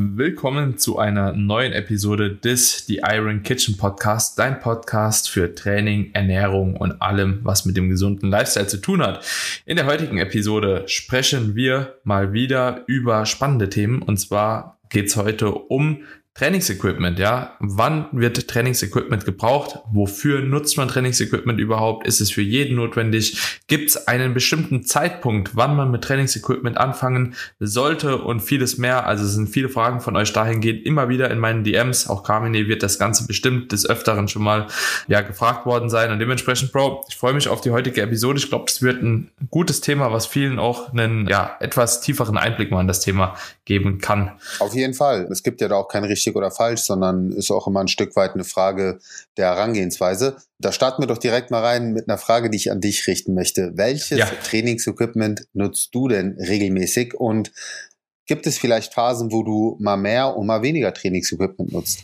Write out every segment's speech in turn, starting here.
Willkommen zu einer neuen Episode des The Iron Kitchen Podcast, dein Podcast für Training, Ernährung und allem, was mit dem gesunden Lifestyle zu tun hat. In der heutigen Episode sprechen wir mal wieder über spannende Themen und zwar geht es heute um Trainingsequipment, ja. Wann wird Trainingsequipment gebraucht? Wofür nutzt man Trainingsequipment überhaupt? Ist es für jeden notwendig? Gibt es einen bestimmten Zeitpunkt, wann man mit Trainingsequipment anfangen sollte und vieles mehr? Also es sind viele Fragen von euch dahingehend immer wieder in meinen DMs. Auch Carmine wird das Ganze bestimmt des Öfteren schon mal ja, gefragt worden sein. Und dementsprechend, Bro, ich freue mich auf die heutige Episode. Ich glaube, es wird ein gutes Thema, was vielen auch einen ja, etwas tieferen Einblick mal in das Thema geben kann. Auf jeden Fall. Es gibt ja da auch kein richtig richtig oder falsch, sondern ist auch immer ein Stück weit eine Frage der Herangehensweise. Da starten wir doch direkt mal rein mit einer Frage, die ich an dich richten möchte. Welches ja. Trainingsequipment nutzt du denn regelmäßig und gibt es vielleicht Phasen, wo du mal mehr und mal weniger Trainingsequipment nutzt?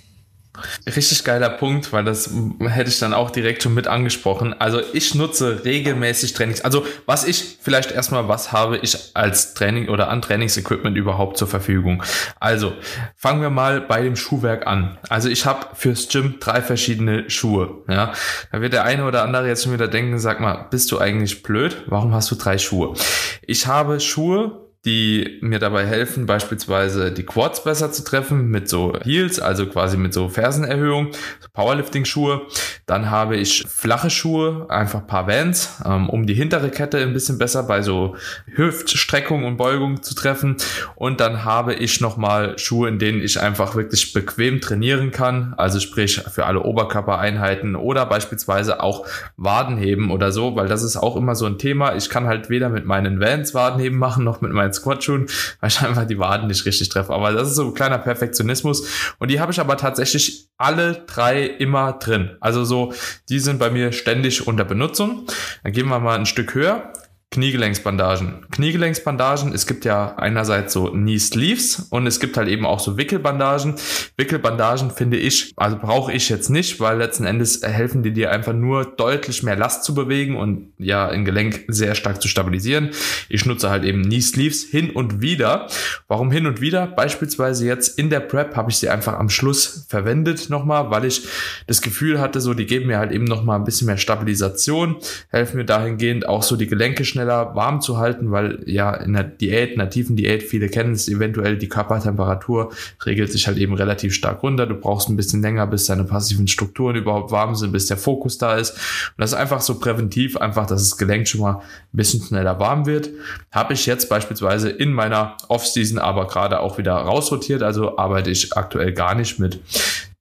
Richtig geiler Punkt, weil das hätte ich dann auch direkt schon mit angesprochen. Also ich nutze regelmäßig Trainings. Also was ich vielleicht erstmal, was habe ich als Training oder an Trainingsequipment überhaupt zur Verfügung? Also fangen wir mal bei dem Schuhwerk an. Also ich habe fürs Gym drei verschiedene Schuhe. Ja, da wird der eine oder andere jetzt schon wieder denken, sag mal, bist du eigentlich blöd? Warum hast du drei Schuhe? Ich habe Schuhe die mir dabei helfen, beispielsweise die Quads besser zu treffen mit so Heels, also quasi mit so Fersenerhöhung, Powerlifting-Schuhe. Dann habe ich flache Schuhe, einfach paar Vans, ähm, um die hintere Kette ein bisschen besser bei so Hüftstreckung und Beugung zu treffen. Und dann habe ich nochmal Schuhe, in denen ich einfach wirklich bequem trainieren kann, also sprich für alle Oberkörpereinheiten oder beispielsweise auch Wadenheben oder so, weil das ist auch immer so ein Thema. Ich kann halt weder mit meinen Vans Wadenheben machen, noch mit meinen Squat-Schuhen, weil ich einfach die Waden nicht richtig treffe. Aber das ist so ein kleiner Perfektionismus. Und die habe ich aber tatsächlich alle drei immer drin. Also so, die sind bei mir ständig unter Benutzung. Dann gehen wir mal ein Stück höher. Kniegelenksbandagen. Kniegelenksbandagen, es gibt ja einerseits so Knee Sleeves und es gibt halt eben auch so Wickelbandagen. Wickelbandagen finde ich, also brauche ich jetzt nicht, weil letzten Endes helfen die dir einfach nur deutlich mehr Last zu bewegen und ja, ein Gelenk sehr stark zu stabilisieren. Ich nutze halt eben Knee Sleeves hin und wieder. Warum hin und wieder? Beispielsweise jetzt in der Prep habe ich sie einfach am Schluss verwendet nochmal, weil ich das Gefühl hatte, so die geben mir halt eben nochmal ein bisschen mehr Stabilisation, helfen mir dahingehend auch so die Gelenke schnell schneller warm zu halten, weil ja in der Diät, in der tiefen Diät, viele kennen es eventuell, die Körpertemperatur regelt sich halt eben relativ stark runter. Du brauchst ein bisschen länger, bis deine passiven Strukturen überhaupt warm sind, bis der Fokus da ist. Und das ist einfach so präventiv, einfach, dass das Gelenk schon mal ein bisschen schneller warm wird. Habe ich jetzt beispielsweise in meiner Off-Season aber gerade auch wieder rausrotiert, also arbeite ich aktuell gar nicht mit.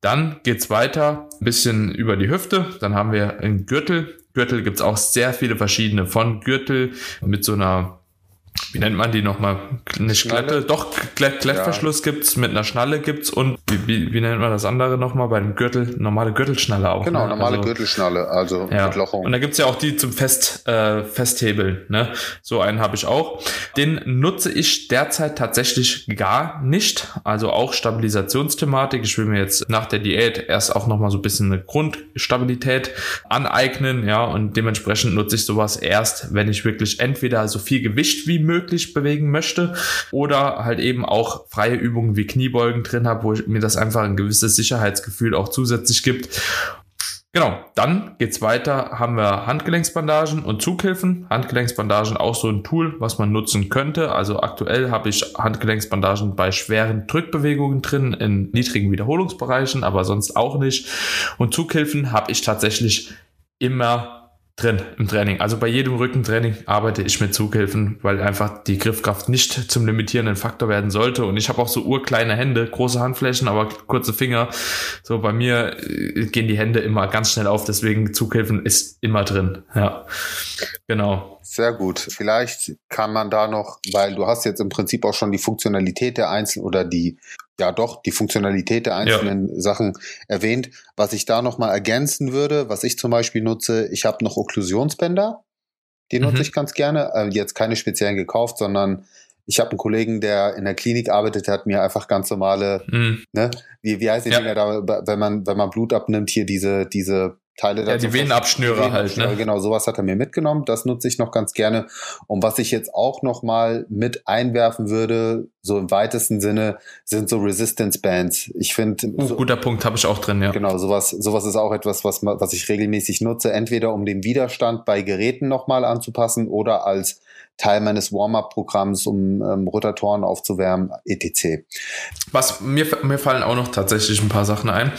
Dann geht's weiter, ein bisschen über die Hüfte. Dann haben wir einen Gürtel. Gürtel gibt's auch sehr viele verschiedene. Von Gürtel mit so einer wie nennt man die nochmal? Eine Klette, doch, Klettverschluss ja. gibt's, mit einer Schnalle gibt's und wie, wie, wie nennt man das andere nochmal? Bei dem Gürtel, normale Gürtelschnalle auch. Genau, ne? normale also, Gürtelschnalle, also ja. mit Lochung. Und da gibt's ja auch die zum Fest, äh, Festhebeln, ne? So einen habe ich auch. Den nutze ich derzeit tatsächlich gar nicht. Also auch Stabilisationsthematik. Ich will mir jetzt nach der Diät erst auch nochmal so ein bisschen eine Grundstabilität aneignen, ja, und dementsprechend nutze ich sowas erst, wenn ich wirklich entweder so viel Gewicht wie möglich bewegen möchte oder halt eben auch freie Übungen wie Kniebeugen drin habe, wo mir das einfach ein gewisses Sicherheitsgefühl auch zusätzlich gibt. Genau, dann geht's weiter, haben wir Handgelenksbandagen und Zughilfen. Handgelenksbandagen auch so ein Tool, was man nutzen könnte. Also aktuell habe ich Handgelenksbandagen bei schweren Drückbewegungen drin in niedrigen Wiederholungsbereichen, aber sonst auch nicht. Und Zughilfen habe ich tatsächlich immer drin im Training. Also bei jedem Rückentraining arbeite ich mit Zughilfen, weil einfach die Griffkraft nicht zum limitierenden Faktor werden sollte. Und ich habe auch so urkleine Hände, große Handflächen, aber kurze Finger. So bei mir äh, gehen die Hände immer ganz schnell auf, deswegen Zughilfen ist immer drin. Ja, genau. Sehr gut. Vielleicht kann man da noch, weil du hast jetzt im Prinzip auch schon die Funktionalität der einzelnen oder die ja doch die Funktionalität der einzelnen ja. Sachen erwähnt. Was ich da nochmal ergänzen würde, was ich zum Beispiel nutze, ich habe noch Okklusionsbänder. Die nutze mhm. ich ganz gerne. Äh, jetzt keine speziellen gekauft, sondern ich habe einen Kollegen, der in der Klinik arbeitet, der hat mir einfach ganz normale, mhm. ne, wie, wie heißt die ja. Dinger da, wenn man, wenn man Blut abnimmt, hier diese, diese Teile. Ja, die Venenabschnürer halt. Ne? Genau, sowas hat er mir mitgenommen. Das nutze ich noch ganz gerne. Und was ich jetzt auch noch mal mit einwerfen würde, so im weitesten Sinne, sind so Resistance Bands. Ich finde, uh, so, guter Punkt habe ich auch drin. Ja. Genau, sowas, sowas ist auch etwas, was was ich regelmäßig nutze, entweder um den Widerstand bei Geräten noch mal anzupassen oder als Teil meines Warm-up-Programms, um ähm, Rotatoren aufzuwärmen, etc. Was mir, mir fallen auch noch tatsächlich ein paar Sachen ein.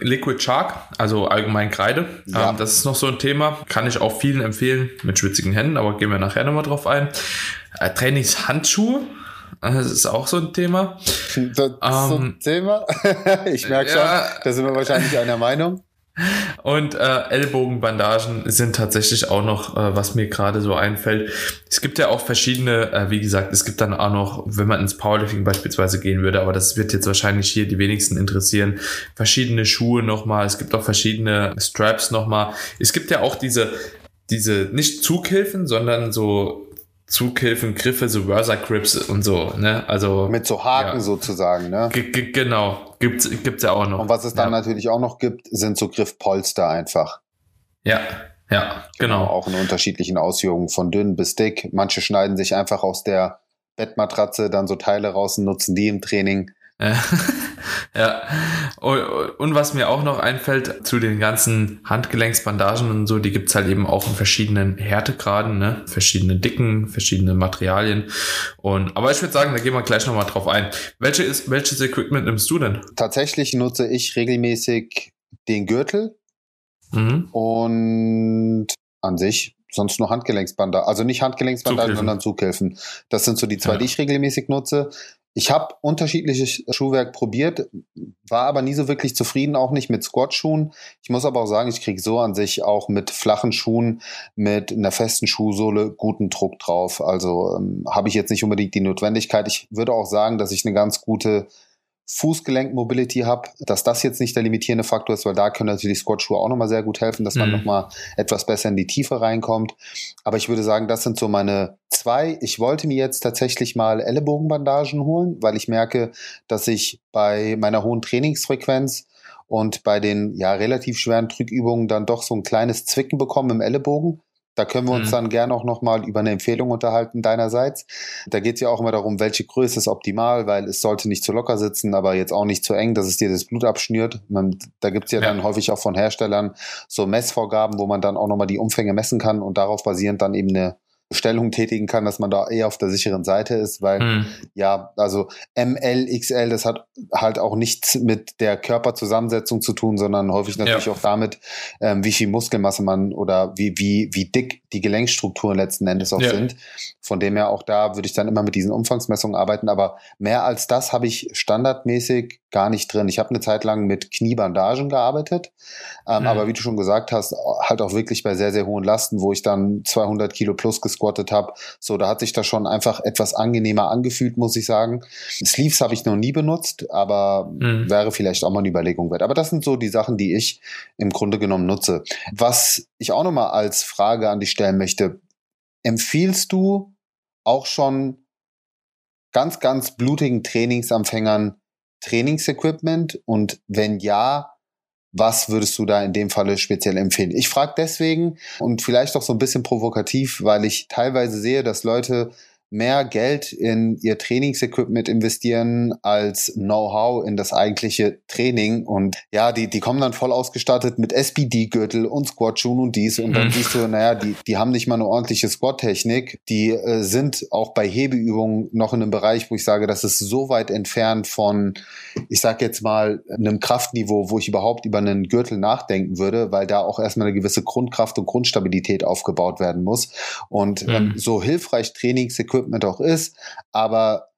Liquid Shark, also allgemein Kreide, ja. ähm, das ist noch so ein Thema. Kann ich auch vielen empfehlen mit schwitzigen Händen, aber gehen wir nachher nochmal drauf ein. Äh, Trainingshandschuhe, das ist auch so ein Thema. Das ist so ein ähm, Thema. ich merke schon, ja, da sind wir wahrscheinlich einer Meinung. Und äh, Ellbogenbandagen sind tatsächlich auch noch, äh, was mir gerade so einfällt. Es gibt ja auch verschiedene, äh, wie gesagt, es gibt dann auch noch, wenn man ins Powerlifting beispielsweise gehen würde, aber das wird jetzt wahrscheinlich hier die wenigsten interessieren, verschiedene Schuhe nochmal, es gibt auch verschiedene Straps nochmal. Es gibt ja auch diese, diese nicht Zughilfen, sondern so Zughilfen, Griffe, so Versa Grips und so, ne? Also. Mit so Haken ja. sozusagen, ne? G genau. Gibt's, gibt's ja auch noch. Und was es dann ja. natürlich auch noch gibt, sind so Griffpolster einfach. Ja, ja, genau. genau. Auch in unterschiedlichen Ausführungen, von dünn bis dick. Manche schneiden sich einfach aus der Bettmatratze dann so Teile raus und nutzen die im Training. ja. Und was mir auch noch einfällt zu den ganzen Handgelenksbandagen und so, die gibt's halt eben auch in verschiedenen Härtegraden, ne? verschiedene Dicken, verschiedene Materialien. Und aber ich würde sagen, da gehen wir gleich nochmal drauf ein. Welche ist, welches Equipment nimmst du denn? Tatsächlich nutze ich regelmäßig den Gürtel mhm. und an sich sonst nur Handgelenksbandagen. Also nicht Handgelenksbandagen, sondern Zughilfen. Das sind so die zwei, ja. die ich regelmäßig nutze. Ich habe unterschiedliches Schuhwerk probiert, war aber nie so wirklich zufrieden, auch nicht mit Squat-Schuhen. Ich muss aber auch sagen, ich kriege so an sich auch mit flachen Schuhen, mit einer festen Schuhsohle guten Druck drauf. Also ähm, habe ich jetzt nicht unbedingt die Notwendigkeit. Ich würde auch sagen, dass ich eine ganz gute Fußgelenkmobility habe, dass das jetzt nicht der limitierende Faktor ist, weil da können natürlich Squat-Schuhe auch nochmal sehr gut helfen, dass man mhm. nochmal etwas besser in die Tiefe reinkommt. Aber ich würde sagen, das sind so meine zwei. Ich wollte mir jetzt tatsächlich mal Ellenbogenbandagen holen, weil ich merke, dass ich bei meiner hohen Trainingsfrequenz und bei den ja relativ schweren Drückübungen dann doch so ein kleines Zwicken bekomme im Ellenbogen. Da können wir uns mhm. dann gerne auch nochmal über eine Empfehlung unterhalten deinerseits. Da geht es ja auch immer darum, welche Größe ist optimal, weil es sollte nicht zu locker sitzen, aber jetzt auch nicht zu eng, dass es dir das Blut abschnürt. Man, da gibt es ja, ja, dann häufig auch von Herstellern so Messvorgaben, wo man dann auch nochmal die Umfänge messen kann und darauf basierend dann eben eine Stellung tätigen kann, dass man da eher auf der sicheren Seite ist, weil hm. ja, also ML, XL, das hat halt auch nichts mit der Körperzusammensetzung zu tun, sondern häufig natürlich ja. auch damit, ähm, wie viel Muskelmasse man oder wie, wie, wie dick die Gelenkstrukturen letzten Endes auch ja. sind. Von dem her auch da würde ich dann immer mit diesen Umfangsmessungen arbeiten, aber mehr als das habe ich standardmäßig gar nicht drin. Ich habe eine Zeit lang mit Kniebandagen gearbeitet, ähm, hm. aber wie du schon gesagt hast, halt auch wirklich bei sehr, sehr hohen Lasten, wo ich dann 200 Kilo plus gesquattet habe. So, da hat sich das schon einfach etwas angenehmer angefühlt, muss ich sagen. Sleeves habe ich noch nie benutzt, aber mhm. wäre vielleicht auch mal eine Überlegung wert. Aber das sind so die Sachen, die ich im Grunde genommen nutze. Was ich auch noch mal als Frage an dich stellen möchte, empfiehlst du auch schon ganz, ganz blutigen Trainingsanfängern Trainingsequipment? Und wenn ja, was würdest du da in dem Falle speziell empfehlen? Ich frage deswegen und vielleicht auch so ein bisschen provokativ, weil ich teilweise sehe, dass Leute mehr Geld in ihr Trainingsequipment investieren als Know-how in das eigentliche Training. Und ja, die, die kommen dann voll ausgestattet mit SPD-Gürtel und Squat-Schuhen und dies. Und dann mhm. siehst du, naja, die, die haben nicht mal eine ordentliche Squat-Technik. Die äh, sind auch bei Hebeübungen noch in einem Bereich, wo ich sage, das ist so weit entfernt von, ich sag jetzt mal, einem Kraftniveau, wo ich überhaupt über einen Gürtel nachdenken würde, weil da auch erstmal eine gewisse Grundkraft und Grundstabilität aufgebaut werden muss. Und ähm, mhm. so hilfreich Trainingsequipment Equipment auch ist. Aber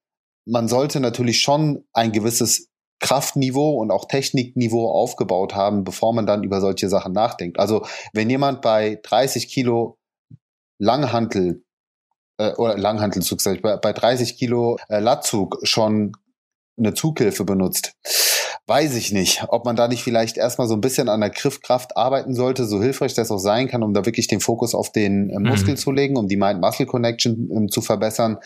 man sollte natürlich schon ein gewisses Kraftniveau und auch Technikniveau aufgebaut haben, bevor man dann über solche Sachen nachdenkt. Also wenn jemand bei 30 Kilo Langhantel äh, oder Langhantelzug, bei, bei 30 Kilo äh, Latzug schon eine Zughilfe benutzt, weiß ich nicht, ob man da nicht vielleicht erstmal so ein bisschen an der Griffkraft arbeiten sollte, so hilfreich das auch sein kann, um da wirklich den Fokus auf den äh, Muskel mhm. zu legen, um die Mind-Muscle-Connection ähm, zu verbessern.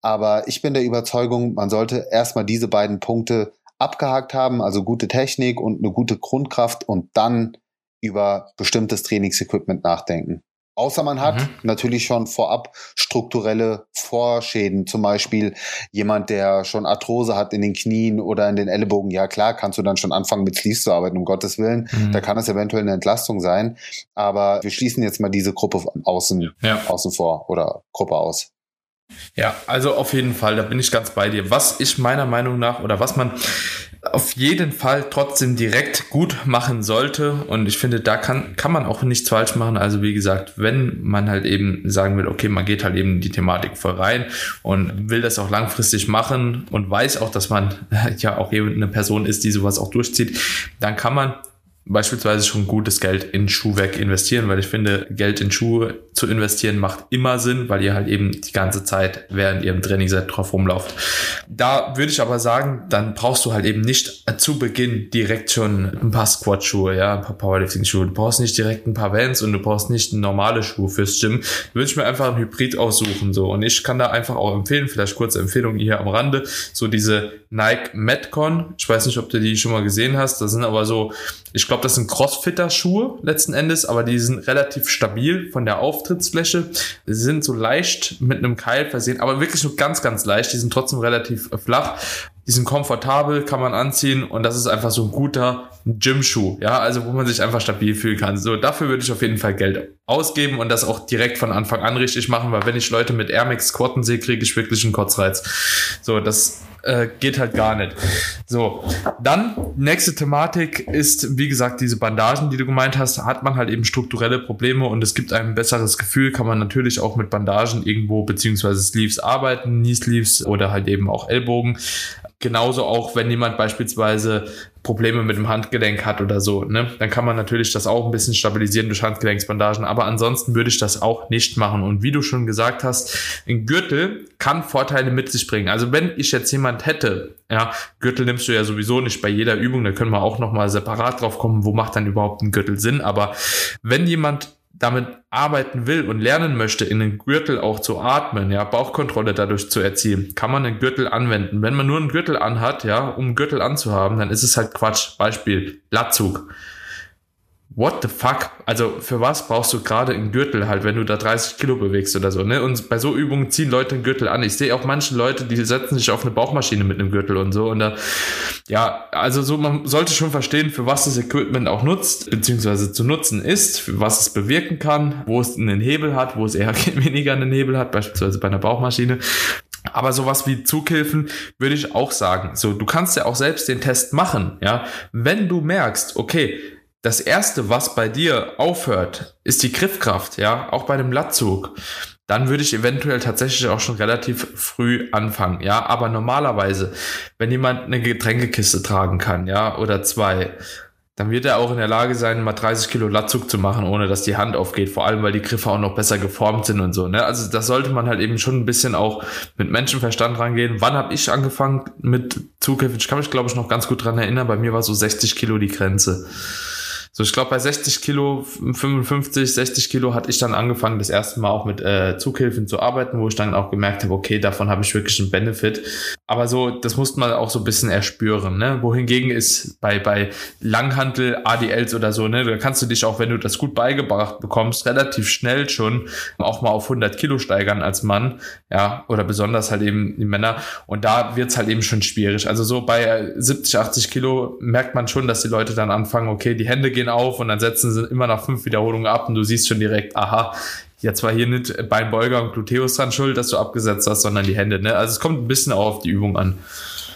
Aber ich bin der Überzeugung, man sollte erstmal diese beiden Punkte abgehakt haben, also gute Technik und eine gute Grundkraft und dann über bestimmtes Trainingsequipment nachdenken. Außer man hat mhm. natürlich schon vorab strukturelle Vorschäden, zum Beispiel jemand, der schon Arthrose hat in den Knien oder in den Ellenbogen. Ja klar, kannst du dann schon anfangen mit Sleeves zu arbeiten, um Gottes Willen. Mhm. Da kann es eventuell eine Entlastung sein. Aber wir schließen jetzt mal diese Gruppe außen, ja. außen vor oder Gruppe aus. Ja, also auf jeden Fall, da bin ich ganz bei dir. Was ich meiner Meinung nach oder was man auf jeden Fall trotzdem direkt gut machen sollte und ich finde, da kann, kann man auch nichts falsch machen. Also wie gesagt, wenn man halt eben sagen will, okay, man geht halt eben die Thematik voll rein und will das auch langfristig machen und weiß auch, dass man ja auch eben eine Person ist, die sowas auch durchzieht, dann kann man beispielsweise schon gutes Geld in Schuhwerk investieren, weil ich finde, Geld in Schuhe zu investieren macht immer Sinn, weil ihr halt eben die ganze Zeit während ihr im Training seid drauf rumlauft. Da würde ich aber sagen, dann brauchst du halt eben nicht zu Beginn direkt schon ein paar Squat-Schuhe, ja, ein paar Powerlifting-Schuhe. Du brauchst nicht direkt ein paar Vans und du brauchst nicht normale Schuhe fürs Gym. Würde ich mir einfach ein Hybrid aussuchen, so. Und ich kann da einfach auch empfehlen, vielleicht kurze Empfehlung hier am Rande, so diese Nike Metcon. Ich weiß nicht, ob du die schon mal gesehen hast. Das sind aber so, ich glaube, das sind Crossfitter-Schuhe letzten Endes, aber die sind relativ stabil von der Auftrittsfläche. Sie sind so leicht mit einem Keil versehen, aber wirklich nur ganz, ganz leicht. Die sind trotzdem relativ flach. Die sind komfortabel, kann man anziehen und das ist einfach so ein guter Gym-Schuh, ja, also wo man sich einfach stabil fühlen kann. So, dafür würde ich auf jeden Fall Geld ausgeben und das auch direkt von Anfang an richtig machen, weil wenn ich Leute mit Air Max squatten sehe, kriege ich wirklich einen Kotzreiz. So, das äh, geht halt gar nicht. So, dann nächste Thematik ist, wie gesagt, diese Bandagen, die du gemeint hast, hat man halt eben strukturelle Probleme und es gibt ein besseres Gefühl, kann man natürlich auch mit Bandagen irgendwo beziehungsweise Sleeves arbeiten, Knee Sleeves oder halt eben auch Ellbogen. Genauso auch, wenn jemand beispielsweise Probleme mit dem Handgelenk hat oder so, ne, dann kann man natürlich das auch ein bisschen stabilisieren durch Handgelenksbandagen. Aber ansonsten würde ich das auch nicht machen. Und wie du schon gesagt hast, ein Gürtel kann Vorteile mit sich bringen. Also wenn ich jetzt jemand hätte, ja, Gürtel nimmst du ja sowieso nicht bei jeder Übung, da können wir auch nochmal separat drauf kommen, wo macht dann überhaupt ein Gürtel Sinn. Aber wenn jemand damit arbeiten will und lernen möchte, in den Gürtel auch zu atmen, ja, Bauchkontrolle dadurch zu erzielen, kann man einen Gürtel anwenden. Wenn man nur einen Gürtel anhat, ja, um einen Gürtel anzuhaben, dann ist es halt Quatsch. Beispiel, Latzug what the fuck? Also für was brauchst du gerade einen Gürtel halt, wenn du da 30 Kilo bewegst oder so, ne? Und bei so Übungen ziehen Leute einen Gürtel an. Ich sehe auch manche Leute, die setzen sich auf eine Bauchmaschine mit einem Gürtel und so. Und da, ja, also so, man sollte schon verstehen, für was das Equipment auch nutzt, beziehungsweise zu nutzen ist, was es bewirken kann, wo es einen Hebel hat, wo es eher weniger einen Hebel hat, beispielsweise bei einer Bauchmaschine. Aber sowas wie Zughilfen würde ich auch sagen. So, du kannst ja auch selbst den Test machen, ja. Wenn du merkst, okay, das erste, was bei dir aufhört, ist die Griffkraft, ja, auch bei einem Lattzug. Dann würde ich eventuell tatsächlich auch schon relativ früh anfangen, ja. Aber normalerweise, wenn jemand eine Getränkekiste tragen kann, ja, oder zwei, dann wird er auch in der Lage sein, mal 30 Kilo Latzug zu machen, ohne dass die Hand aufgeht. Vor allem, weil die Griffe auch noch besser geformt sind und so. Ne? Also das sollte man halt eben schon ein bisschen auch mit Menschenverstand rangehen. Wann habe ich angefangen mit Zugriff? Ich kann mich, glaube ich, noch ganz gut dran erinnern. Bei mir war so 60 Kilo die Grenze. So, ich glaube, bei 60 Kilo, 55, 60 Kilo hatte ich dann angefangen, das erste Mal auch mit äh, Zughilfen zu arbeiten, wo ich dann auch gemerkt habe, okay, davon habe ich wirklich einen Benefit. Aber so, das musste man auch so ein bisschen erspüren, ne? Wohingegen ist bei, bei Langhantel, ADLs oder so, ne, da kannst du dich auch, wenn du das gut beigebracht bekommst, relativ schnell schon auch mal auf 100 Kilo steigern als Mann, ja, oder besonders halt eben die Männer. Und da wird's halt eben schon schwierig. Also so bei 70, 80 Kilo merkt man schon, dass die Leute dann anfangen, okay, die Hände gehen auf und dann setzen sie immer nach fünf Wiederholungen ab und du siehst schon direkt, aha, jetzt war hier nicht Beinbeuger und Gluteus dran schuld, dass du abgesetzt hast, sondern die Hände. Ne? Also es kommt ein bisschen auch auf die Übung an.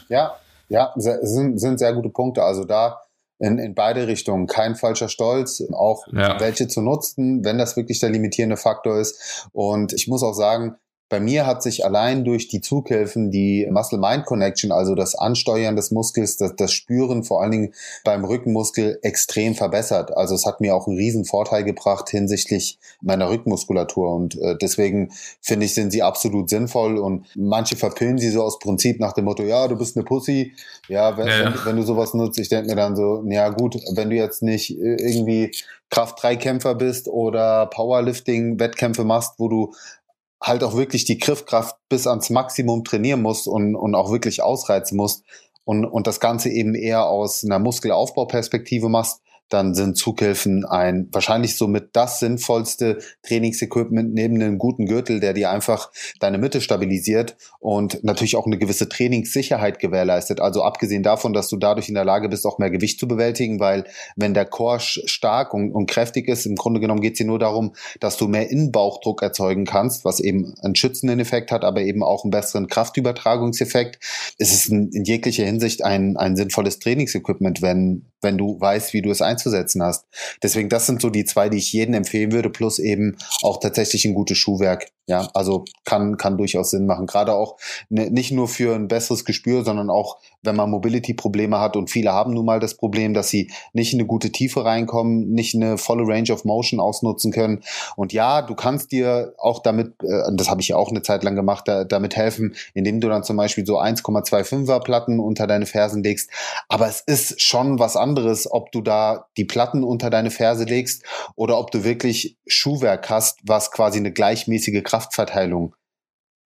Ja, ja, sind, sind sehr gute Punkte. Also da in, in beide Richtungen. Kein falscher Stolz, auch ja. welche zu nutzen, wenn das wirklich der limitierende Faktor ist. Und ich muss auch sagen, bei mir hat sich allein durch die Zughilfen die Muscle-Mind-Connection, also das Ansteuern des Muskels, das, das Spüren vor allen Dingen beim Rückenmuskel extrem verbessert. Also es hat mir auch einen riesen Vorteil gebracht hinsichtlich meiner Rückenmuskulatur und äh, deswegen finde ich, sind sie absolut sinnvoll und manche verpillen sie so aus Prinzip nach dem Motto, ja, du bist eine Pussy. Ja, wenn, ja, wenn, wenn du sowas nutzt, ich denke mir dann so, ja gut, wenn du jetzt nicht äh, irgendwie Kraft-3-Kämpfer bist oder Powerlifting-Wettkämpfe machst, wo du halt auch wirklich die Griffkraft bis ans Maximum trainieren musst und, und auch wirklich ausreizen musst und, und das Ganze eben eher aus einer Muskelaufbauperspektive machst, dann sind Zughilfen ein wahrscheinlich somit das sinnvollste Trainingsequipment neben einem guten Gürtel, der dir einfach deine Mitte stabilisiert und natürlich auch eine gewisse Trainingssicherheit gewährleistet. Also abgesehen davon, dass du dadurch in der Lage bist, auch mehr Gewicht zu bewältigen, weil wenn der Core stark und, und kräftig ist, im Grunde genommen geht es hier nur darum, dass du mehr Innenbauchdruck erzeugen kannst, was eben einen schützenden Effekt hat, aber eben auch einen besseren Kraftübertragungseffekt. Es ist in, in jeglicher Hinsicht ein, ein sinnvolles Trainingsequipment, wenn, wenn du weißt, wie du es einzusetzen hast. Deswegen, das sind so die zwei, die ich jedem empfehlen würde, plus eben auch tatsächlich ein gutes Schuhwerk. Ja, also kann, kann durchaus Sinn machen. Gerade auch ne, nicht nur für ein besseres Gespür, sondern auch, wenn man Mobility-Probleme hat und viele haben nun mal das Problem, dass sie nicht in eine gute Tiefe reinkommen, nicht eine volle Range of Motion ausnutzen können. Und ja, du kannst dir auch damit, äh, das habe ich ja auch eine Zeit lang gemacht, da, damit helfen, indem du dann zum Beispiel so 1,25er Platten unter deine Fersen legst. Aber es ist schon was anderes, ob du da die Platten unter deine Ferse legst oder ob du wirklich Schuhwerk hast, was quasi eine gleichmäßige Kraftverteilung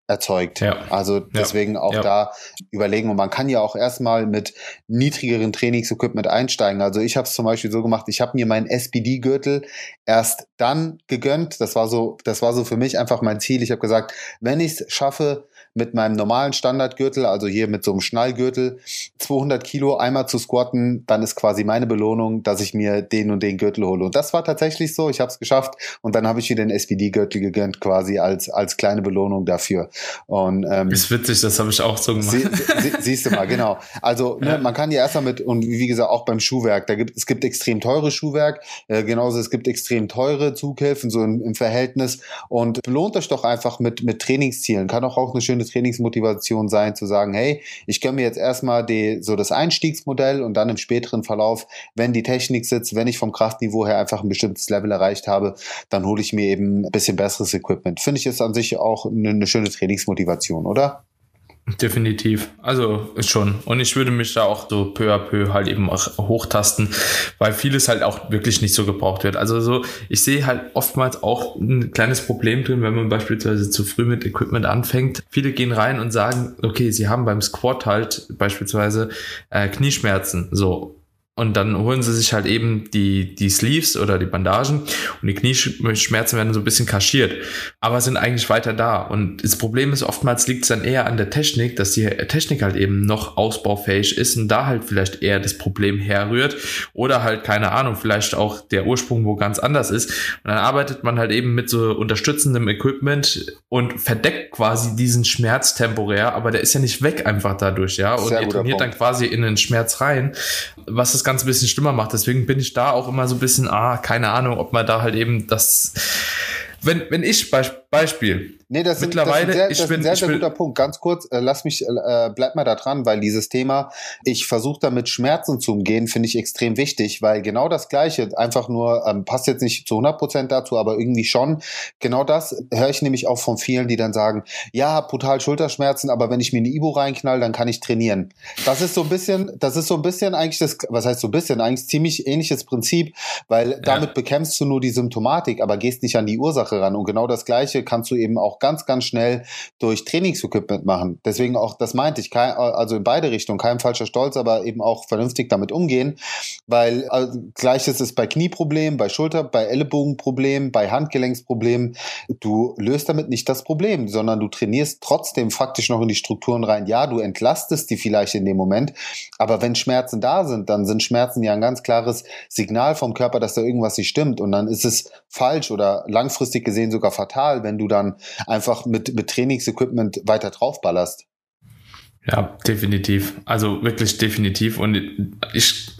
erzeugt. Ja. Also deswegen ja. auch ja. da überlegen. Und man kann ja auch erstmal mit niedrigeren Trainingsequipment einsteigen. Also ich habe es zum Beispiel so gemacht, ich habe mir meinen SPD-Gürtel erst dann gegönnt. Das war so, das war so für mich einfach mein Ziel. Ich habe gesagt, wenn ich es schaffe, mit meinem normalen Standardgürtel, also hier mit so einem Schnallgürtel, 200 Kilo einmal zu squatten, dann ist quasi meine Belohnung, dass ich mir den und den Gürtel hole. Und das war tatsächlich so. Ich habe es geschafft und dann habe ich wieder den SPD-Gürtel gegönnt, quasi als als kleine Belohnung dafür. Und ähm, ist witzig, das habe ich auch so gemacht. Sie, sie, siehst du mal, genau. Also ne, man kann ja erstmal mit und wie gesagt auch beim Schuhwerk, da gibt es gibt extrem teure Schuhwerk, äh, genauso es gibt extrem teure Zughilfen so im, im Verhältnis und belohnt euch doch einfach mit mit Trainingszielen. Kann auch auch eine schöne eine Trainingsmotivation sein, zu sagen, hey, ich gönne mir jetzt erstmal die, so das Einstiegsmodell und dann im späteren Verlauf, wenn die Technik sitzt, wenn ich vom Kraftniveau her einfach ein bestimmtes Level erreicht habe, dann hole ich mir eben ein bisschen besseres Equipment. Finde ich es an sich auch eine, eine schöne Trainingsmotivation, oder? Definitiv. Also schon. Und ich würde mich da auch so peu à peu halt eben auch hochtasten, weil vieles halt auch wirklich nicht so gebraucht wird. Also so, ich sehe halt oftmals auch ein kleines Problem drin, wenn man beispielsweise zu früh mit Equipment anfängt. Viele gehen rein und sagen, okay, sie haben beim Squat halt beispielsweise äh, Knieschmerzen. So, und dann holen sie sich halt eben die, die Sleeves oder die Bandagen und die Knieschmerzen werden so ein bisschen kaschiert, aber sind eigentlich weiter da. Und das Problem ist, oftmals liegt es dann eher an der Technik, dass die Technik halt eben noch ausbaufähig ist und da halt vielleicht eher das Problem herrührt oder halt, keine Ahnung, vielleicht auch der Ursprung wo ganz anders ist. Und dann arbeitet man halt eben mit so unterstützendem Equipment und verdeckt quasi diesen Schmerz temporär, aber der ist ja nicht weg einfach dadurch, ja. Und ihr trainiert Punkt. dann quasi in den Schmerz rein, was das Ganze ein bisschen schlimmer macht. Deswegen bin ich da auch immer so ein bisschen, ah, keine Ahnung, ob man da halt eben das, wenn, wenn ich Beispiel, Nee, das, Mittlerweile, sind, das, ist, ein sehr, bin, sehr, sehr guter Punkt. Ganz kurz, äh, lass mich, äh, bleib mal da dran, weil dieses Thema, ich versuche damit Schmerzen zu umgehen, finde ich extrem wichtig, weil genau das Gleiche, einfach nur, ähm, passt jetzt nicht zu 100 Prozent dazu, aber irgendwie schon, genau das höre ich nämlich auch von vielen, die dann sagen, ja, brutal Schulterschmerzen, aber wenn ich mir eine Ibo reinknall, dann kann ich trainieren. Das ist so ein bisschen, das ist so ein bisschen eigentlich das, was heißt so ein bisschen, eigentlich ziemlich ähnliches Prinzip, weil ja. damit bekämpfst du nur die Symptomatik, aber gehst nicht an die Ursache ran. Und genau das Gleiche kannst du eben auch ganz, ganz schnell durch Trainingsequipment machen. Deswegen auch, das meinte ich, kein, also in beide Richtungen, kein falscher Stolz, aber eben auch vernünftig damit umgehen, weil also, gleiches ist bei Knieproblemen, bei Schulter, bei Ellenbogenproblemen, bei Handgelenksproblemen. Du löst damit nicht das Problem, sondern du trainierst trotzdem faktisch noch in die Strukturen rein. Ja, du entlastest die vielleicht in dem Moment, aber wenn Schmerzen da sind, dann sind Schmerzen ja ein ganz klares Signal vom Körper, dass da irgendwas nicht stimmt und dann ist es falsch oder langfristig gesehen sogar fatal, wenn du dann einfach mit, mit Trainingsequipment weiter draufballerst. Ja, definitiv. Also wirklich definitiv. Und ich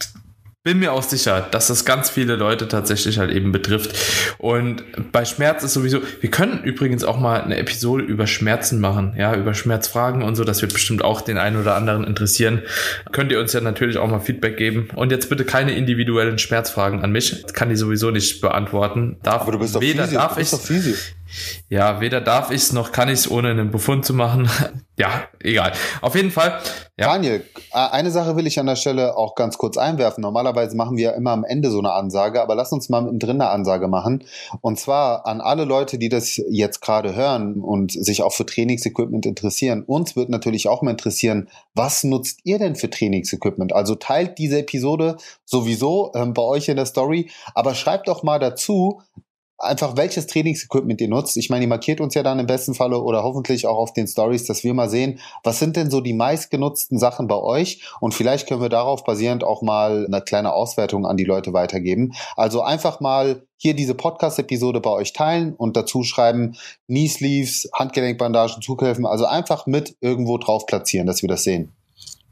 bin mir auch sicher, dass das ganz viele Leute tatsächlich halt eben betrifft. Und bei Schmerz ist sowieso, wir können übrigens auch mal eine Episode über Schmerzen machen, ja, über Schmerzfragen und so. Das wird bestimmt auch den einen oder anderen interessieren. Könnt ihr uns ja natürlich auch mal Feedback geben. Und jetzt bitte keine individuellen Schmerzfragen an mich. Das kann die sowieso nicht beantworten. Darf, Aber du bist doch weder Physio. darf ich, Ja, weder darf ich es noch kann ich es, ohne einen Befund zu machen. ja, egal. Auf jeden Fall. Ja. Daniel, eine Sache will ich an der Stelle auch ganz kurz einwerfen. Normalerweise machen wir ja immer am Ende so eine Ansage, aber lass uns mal mittendrin eine Ansage machen. Und zwar an alle Leute, die das jetzt gerade hören und sich auch für Trainingsequipment interessieren. Uns wird natürlich auch mal interessieren, was nutzt ihr denn für Trainingsequipment? Also teilt diese Episode sowieso ähm, bei euch in der Story, aber schreibt doch mal dazu, einfach welches Trainingsequipment ihr nutzt. Ich meine, ihr markiert uns ja dann im besten Falle oder hoffentlich auch auf den Stories, dass wir mal sehen, was sind denn so die meistgenutzten Sachen bei euch und vielleicht können wir darauf basierend auch mal eine kleine Auswertung an die Leute weitergeben. Also einfach mal hier diese Podcast-Episode bei euch teilen und dazu schreiben Knee Sleeves, Handgelenkbandagen, Zughelfen, also einfach mit irgendwo drauf platzieren, dass wir das sehen.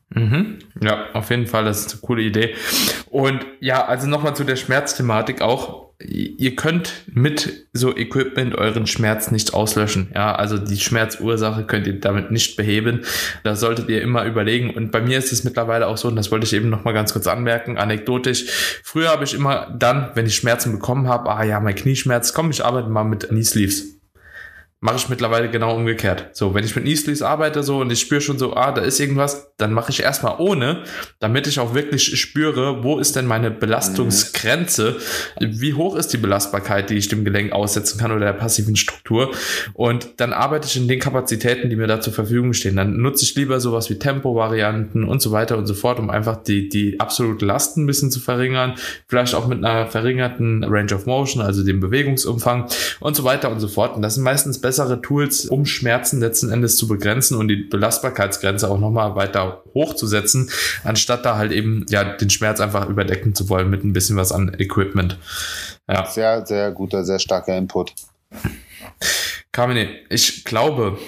Mhm. Ja, auf jeden Fall, das ist eine coole Idee. Und ja, also nochmal zu der Schmerzthematik auch ihr könnt mit so Equipment euren Schmerz nicht auslöschen. Ja, also die Schmerzursache könnt ihr damit nicht beheben. Da solltet ihr immer überlegen. Und bei mir ist es mittlerweile auch so, und das wollte ich eben noch mal ganz kurz anmerken, anekdotisch. Früher habe ich immer dann, wenn ich Schmerzen bekommen habe, ah ja, mein Knieschmerz, komm, ich arbeite mal mit Knee Sleeves mache ich mittlerweile genau umgekehrt. So, wenn ich mit Eastleys arbeite so und ich spüre schon so, ah, da ist irgendwas, dann mache ich erstmal ohne, damit ich auch wirklich spüre, wo ist denn meine Belastungsgrenze, wie hoch ist die Belastbarkeit, die ich dem Gelenk aussetzen kann oder der passiven Struktur und dann arbeite ich in den Kapazitäten, die mir da zur Verfügung stehen. Dann nutze ich lieber sowas wie Tempo-Varianten und so weiter und so fort, um einfach die, die absolute Last ein bisschen zu verringern, vielleicht auch mit einer verringerten Range of Motion, also dem Bewegungsumfang und so weiter und so fort. Und das sind meistens bessere Tools, um Schmerzen letzten Endes zu begrenzen und die Belastbarkeitsgrenze auch nochmal weiter hochzusetzen, anstatt da halt eben ja den Schmerz einfach überdecken zu wollen mit ein bisschen was an Equipment. Ja. Sehr, sehr guter, sehr starker Input. Carmine, ich glaube,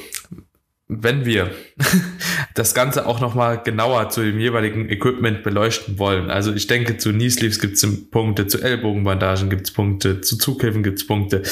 wenn wir das Ganze auch nochmal genauer zu dem jeweiligen Equipment beleuchten wollen, also ich denke, zu Knee Sleeves gibt es Punkte, zu Ellbogenbandagen gibt es Punkte, zu Zughilfen gibt es Punkte.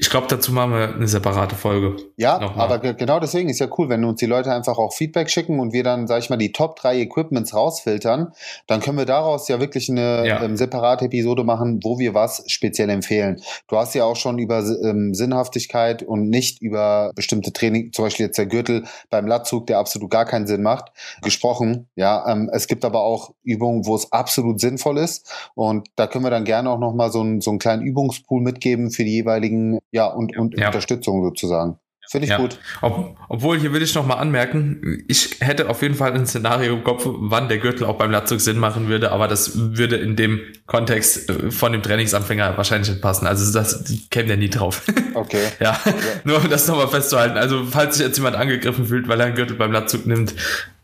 Ich glaube, dazu machen wir eine separate Folge. Ja, Nochmal. aber genau deswegen ist ja cool, wenn uns die Leute einfach auch Feedback schicken und wir dann, sag ich mal, die Top 3 Equipments rausfiltern, dann können wir daraus ja wirklich eine ja. ähm, separate Episode machen, wo wir was speziell empfehlen. Du hast ja auch schon über ähm, Sinnhaftigkeit und nicht über bestimmte Training, zum Beispiel jetzt der Gürtel beim Latzug, der absolut gar keinen Sinn macht, gesprochen. Ja, ähm, es gibt aber auch Übungen, wo es absolut sinnvoll ist und da können wir dann gerne auch nochmal so, ein, so einen kleinen Übungspool mitgeben für die jeweiligen ja, und, und ja. Unterstützung sozusagen. Finde ich ja. gut. Ob, obwohl, hier will ich nochmal anmerken, ich hätte auf jeden Fall ein Szenario im Kopf, wann der Gürtel auch beim Latzug Sinn machen würde, aber das würde in dem Kontext äh, von dem Trainingsanfänger wahrscheinlich nicht passen. Also das käme der nie drauf. Okay. ja, ja, nur um das nochmal festzuhalten. Also falls sich jetzt jemand angegriffen fühlt, weil er einen Gürtel beim Latzug nimmt,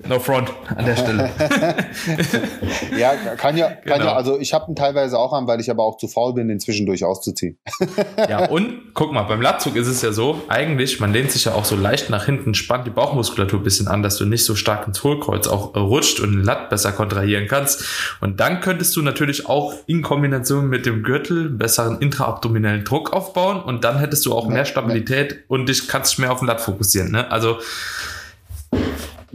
no front an der Stelle. ja, kann ja, kann genau. ja, also ich habe ihn teilweise auch an, weil ich aber auch zu faul bin, den zwischendurch auszuziehen. ja, und guck mal, beim Latzug ist es ja so, eigentlich, man lehnt sich ja auch so leicht nach hinten, spannt die Bauchmuskulatur ein bisschen an, dass du nicht so stark ins Hohlkreuz auch rutscht und den Latt besser kontrahieren kannst. Und dann könntest du natürlich auch in Kombination mit dem Gürtel besseren intraabdominellen Druck aufbauen und dann hättest du auch mehr Stabilität und dich kannst dich mehr auf den Latt fokussieren. Ne? Also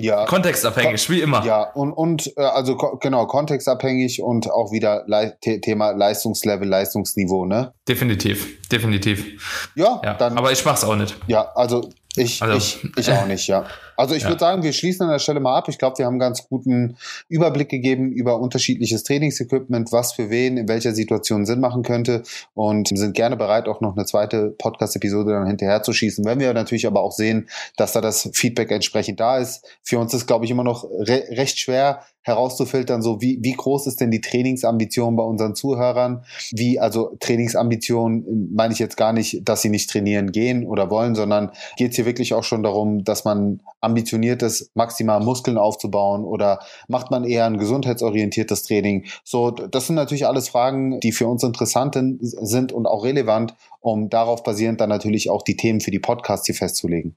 ja. Kontextabhängig, wie immer. Ja, und, und äh, also genau, kontextabhängig und auch wieder Le Thema Leistungslevel, Leistungsniveau, ne? Definitiv, definitiv. Ja, ja, dann. Aber ich mach's auch nicht. Ja, also ich, also, ich, ich auch nicht, ja. Also ich ja. würde sagen, wir schließen an der Stelle mal ab. Ich glaube, wir haben einen ganz guten Überblick gegeben über unterschiedliches Trainingsequipment, was für wen in welcher Situation Sinn machen könnte und sind gerne bereit, auch noch eine zweite Podcast-Episode dann hinterher zu schießen. Wenn wir natürlich aber auch sehen, dass da das Feedback entsprechend da ist. Für uns ist, glaube ich, immer noch re recht schwer, herauszufiltern, so wie, wie groß ist denn die Trainingsambition bei unseren Zuhörern? Wie, also Trainingsambition meine ich jetzt gar nicht, dass sie nicht trainieren gehen oder wollen, sondern geht es hier wirklich auch schon darum, dass man ambitioniert ist, maximal Muskeln aufzubauen oder macht man eher ein gesundheitsorientiertes Training? So, das sind natürlich alles Fragen, die für uns interessant sind und auch relevant, um darauf basierend dann natürlich auch die Themen für die Podcasts hier festzulegen.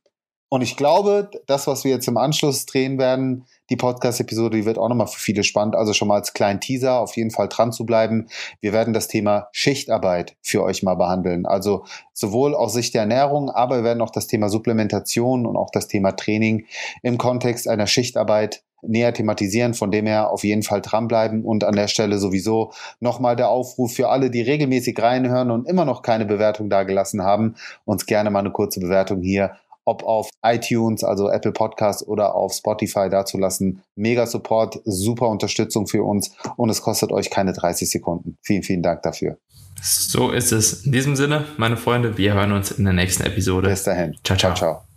Und ich glaube, das, was wir jetzt im Anschluss drehen werden, die Podcast-Episode, die wird auch nochmal für viele spannend. Also schon mal als kleinen Teaser auf jeden Fall dran zu bleiben. Wir werden das Thema Schichtarbeit für euch mal behandeln. Also sowohl aus Sicht der Ernährung, aber wir werden auch das Thema Supplementation und auch das Thema Training im Kontext einer Schichtarbeit näher thematisieren. Von dem her auf jeden Fall dranbleiben und an der Stelle sowieso nochmal der Aufruf für alle, die regelmäßig reinhören und immer noch keine Bewertung dagelassen haben, uns gerne mal eine kurze Bewertung hier ob auf iTunes, also Apple Podcast oder auf Spotify dazulassen. Mega Support, super Unterstützung für uns und es kostet euch keine 30 Sekunden. Vielen, vielen Dank dafür. So ist es. In diesem Sinne, meine Freunde, wir hören uns in der nächsten Episode. Bis dahin. ciao. ciao. ciao.